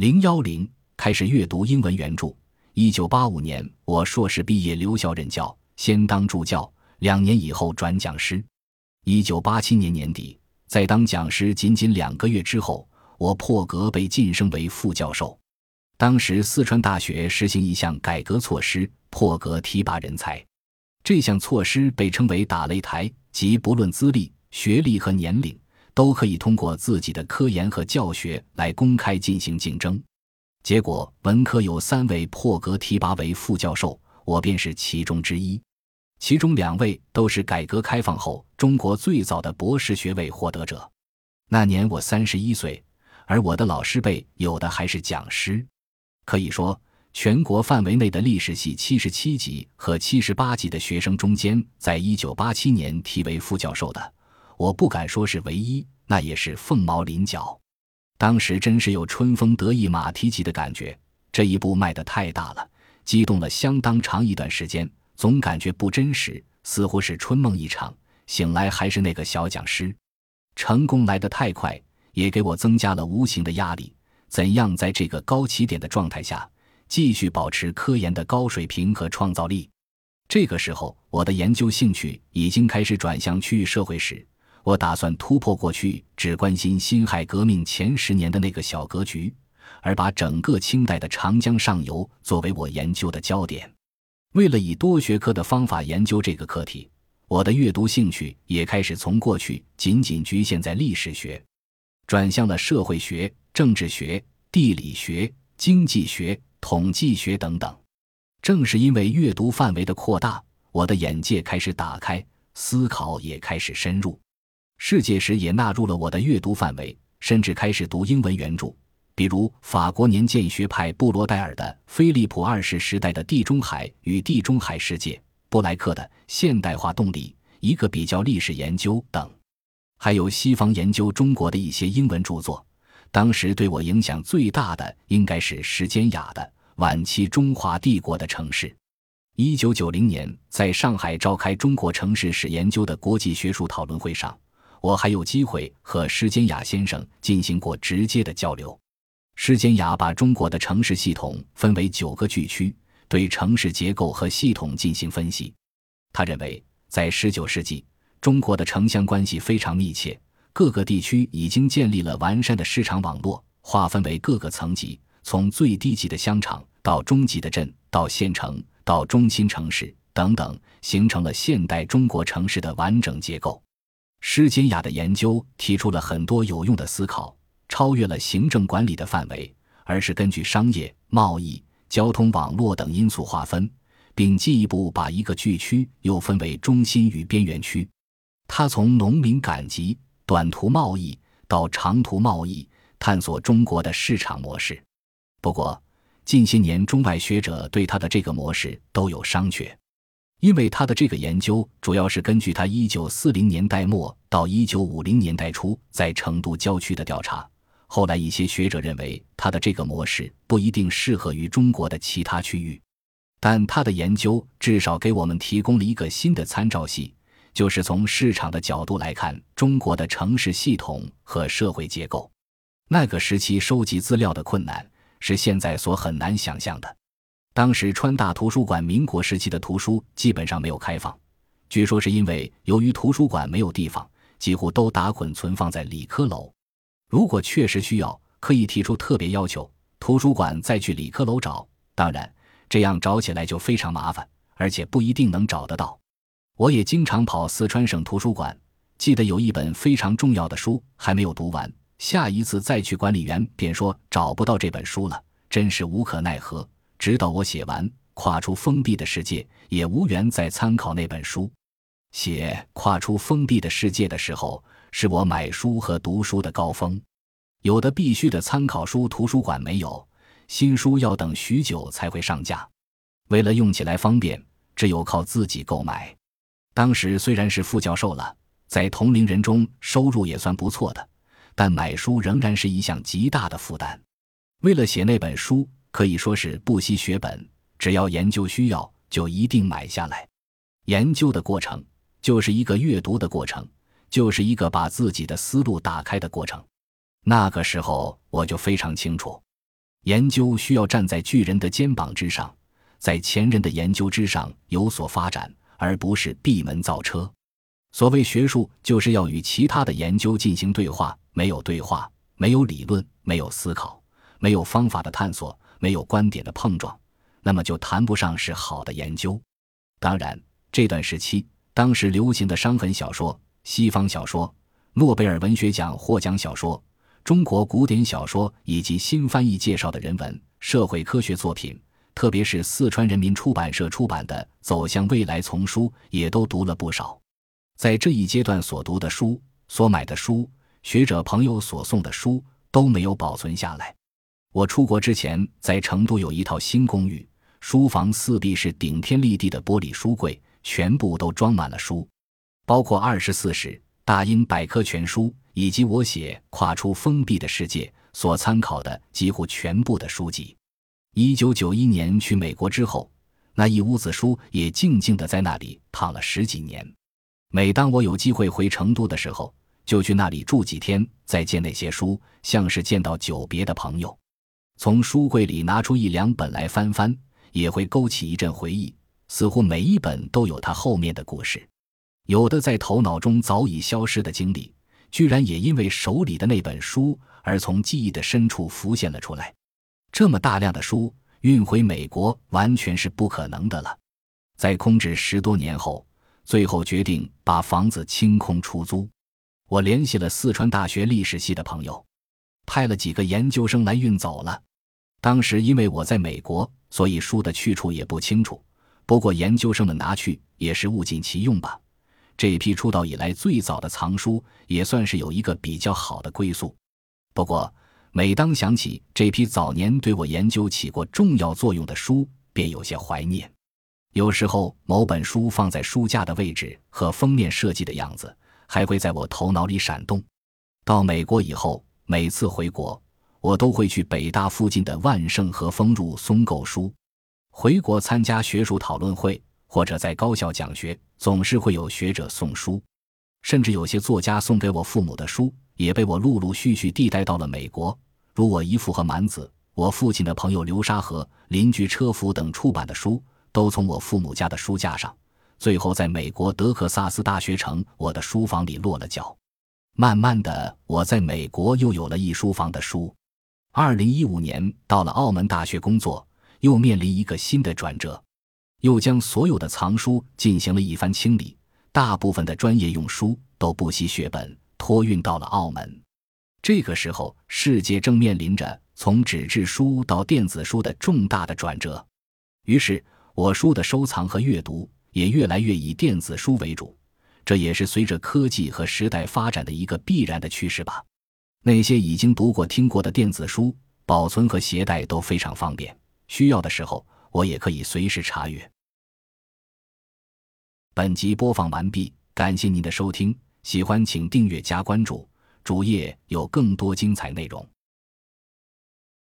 零幺零开始阅读英文原著。一九八五年，我硕士毕业留校任教，先当助教，两年以后转讲师。一九八七年年底，在当讲师仅仅两个月之后，我破格被晋升为副教授。当时四川大学实行一项改革措施，破格提拔人才。这项措施被称为“打擂台”，即不论资历、学历和年龄，都可以通过自己的科研和教学来公开进行竞争。结果，文科有三位破格提拔为副教授，我便是其中之一。其中两位都是改革开放后中国最早的博士学位获得者。那年我三十一岁，而我的老师辈有的还是讲师。可以说，全国范围内的历史系七十七级和七十八级的学生中间，在一九八七年提为副教授的，我不敢说是唯一，那也是凤毛麟角。当时真是有春风得意马蹄疾的感觉，这一步迈得太大了，激动了相当长一段时间，总感觉不真实，似乎是春梦一场，醒来还是那个小讲师。成功来得太快，也给我增加了无形的压力。怎样在这个高起点的状态下继续保持科研的高水平和创造力？这个时候，我的研究兴趣已经开始转向区域社会史。我打算突破过去只关心辛亥革命前十年的那个小格局，而把整个清代的长江上游作为我研究的焦点。为了以多学科的方法研究这个课题，我的阅读兴趣也开始从过去仅仅局限在历史学，转向了社会学。政治学、地理学、经济学、统计学等等，正是因为阅读范围的扩大，我的眼界开始打开，思考也开始深入。世界史也纳入了我的阅读范围，甚至开始读英文原著，比如法国年鉴学派布罗代尔的《菲利普二世时代的地中海与地中海世界》，布莱克的《现代化动力：一个比较历史研究》等，还有西方研究中国的一些英文著作。当时对我影响最大的应该是时间雅的晚期中华帝国的城市。一九九零年，在上海召开中国城市史研究的国际学术讨论会上，我还有机会和施坚雅先生进行过直接的交流。施坚雅把中国的城市系统分为九个巨区，对城市结构和系统进行分析。他认为，在十九世纪，中国的城乡关系非常密切。各个地区已经建立了完善的市场网络，划分为各个层级，从最低级的乡场到中级的镇，到县城，到中心城市等等，形成了现代中国城市的完整结构。施金雅的研究提出了很多有用的思考，超越了行政管理的范围，而是根据商业、贸易、交通网络等因素划分，并进一步把一个聚区又分为中心与边缘区。他从农民赶集。短途贸易到长途贸易，探索中国的市场模式。不过，近些年中外学者对他的这个模式都有商榷，因为他的这个研究主要是根据他1940年代末到1950年代初在成都郊区的调查。后来，一些学者认为他的这个模式不一定适合于中国的其他区域，但他的研究至少给我们提供了一个新的参照系。就是从市场的角度来看中国的城市系统和社会结构。那个时期收集资料的困难是现在所很难想象的。当时川大图书馆民国时期的图书基本上没有开放，据说是因为由于图书馆没有地方，几乎都打捆存放在理科楼。如果确实需要，可以提出特别要求，图书馆再去理科楼找。当然，这样找起来就非常麻烦，而且不一定能找得到。我也经常跑四川省图书馆，记得有一本非常重要的书还没有读完，下一次再去，管理员便说找不到这本书了，真是无可奈何。直到我写完《跨出封闭的世界》，也无缘再参考那本书。写《跨出封闭的世界》的时候，是我买书和读书的高峰。有的必须的参考书图书馆没有，新书要等许久才会上架。为了用起来方便，只有靠自己购买。当时虽然是副教授了，在同龄人中收入也算不错的，但买书仍然是一项极大的负担。为了写那本书，可以说是不惜血本，只要研究需要，就一定买下来。研究的过程就是一个阅读的过程，就是一个把自己的思路打开的过程。那个时候我就非常清楚，研究需要站在巨人的肩膀之上，在前人的研究之上有所发展，而不是闭门造车。所谓学术，就是要与其他的研究进行对话。没有对话，没有理论，没有思考，没有方法的探索，没有观点的碰撞，那么就谈不上是好的研究。当然，这段时期，当时流行的伤痕小说、西方小说、诺贝尔文学奖获奖小说。中国古典小说以及新翻译介绍的人文、社会科学作品，特别是四川人民出版社出版的《走向未来》丛书，也都读了不少。在这一阶段所读的书、所买的书、学者朋友所送的书都没有保存下来。我出国之前，在成都有一套新公寓，书房四壁是顶天立地的玻璃书柜，全部都装满了书，包括二十四史、大英百科全书。以及我写《跨出封闭的世界》所参考的几乎全部的书籍。一九九一年去美国之后，那一屋子书也静静地在那里躺了十几年。每当我有机会回成都的时候，就去那里住几天，再见那些书，像是见到久别的朋友。从书柜里拿出一两本来翻翻，也会勾起一阵回忆，似乎每一本都有它后面的故事，有的在头脑中早已消失的经历。居然也因为手里的那本书而从记忆的深处浮现了出来。这么大量的书运回美国完全是不可能的了。在空置十多年后，最后决定把房子清空出租。我联系了四川大学历史系的朋友，派了几个研究生来运走了。当时因为我在美国，所以书的去处也不清楚。不过研究生们拿去也是物尽其用吧。这批出道以来最早的藏书，也算是有一个比较好的归宿。不过，每当想起这批早年对我研究起过重要作用的书，便有些怀念。有时候，某本书放在书架的位置和封面设计的样子，还会在我头脑里闪动。到美国以后，每次回国，我都会去北大附近的万盛和丰入松购书。回国参加学术讨论会。或者在高校讲学，总是会有学者送书，甚至有些作家送给我父母的书，也被我陆陆续续递带到了美国。如我姨父和满子，我父亲的朋友流沙河、邻居车夫等出版的书，都从我父母家的书架上，最后在美国德克萨斯大学城我的书房里落了脚。慢慢的，我在美国又有了一书房的书。二零一五年到了澳门大学工作，又面临一个新的转折。又将所有的藏书进行了一番清理，大部分的专业用书都不惜血本托运到了澳门。这个时候，世界正面临着从纸质书到电子书的重大的转折，于是我书的收藏和阅读也越来越以电子书为主。这也是随着科技和时代发展的一个必然的趋势吧。那些已经读过、听过的电子书，保存和携带都非常方便，需要的时候。我也可以随时查阅。本集播放完毕，感谢您的收听，喜欢请订阅加关注，主页有更多精彩内容。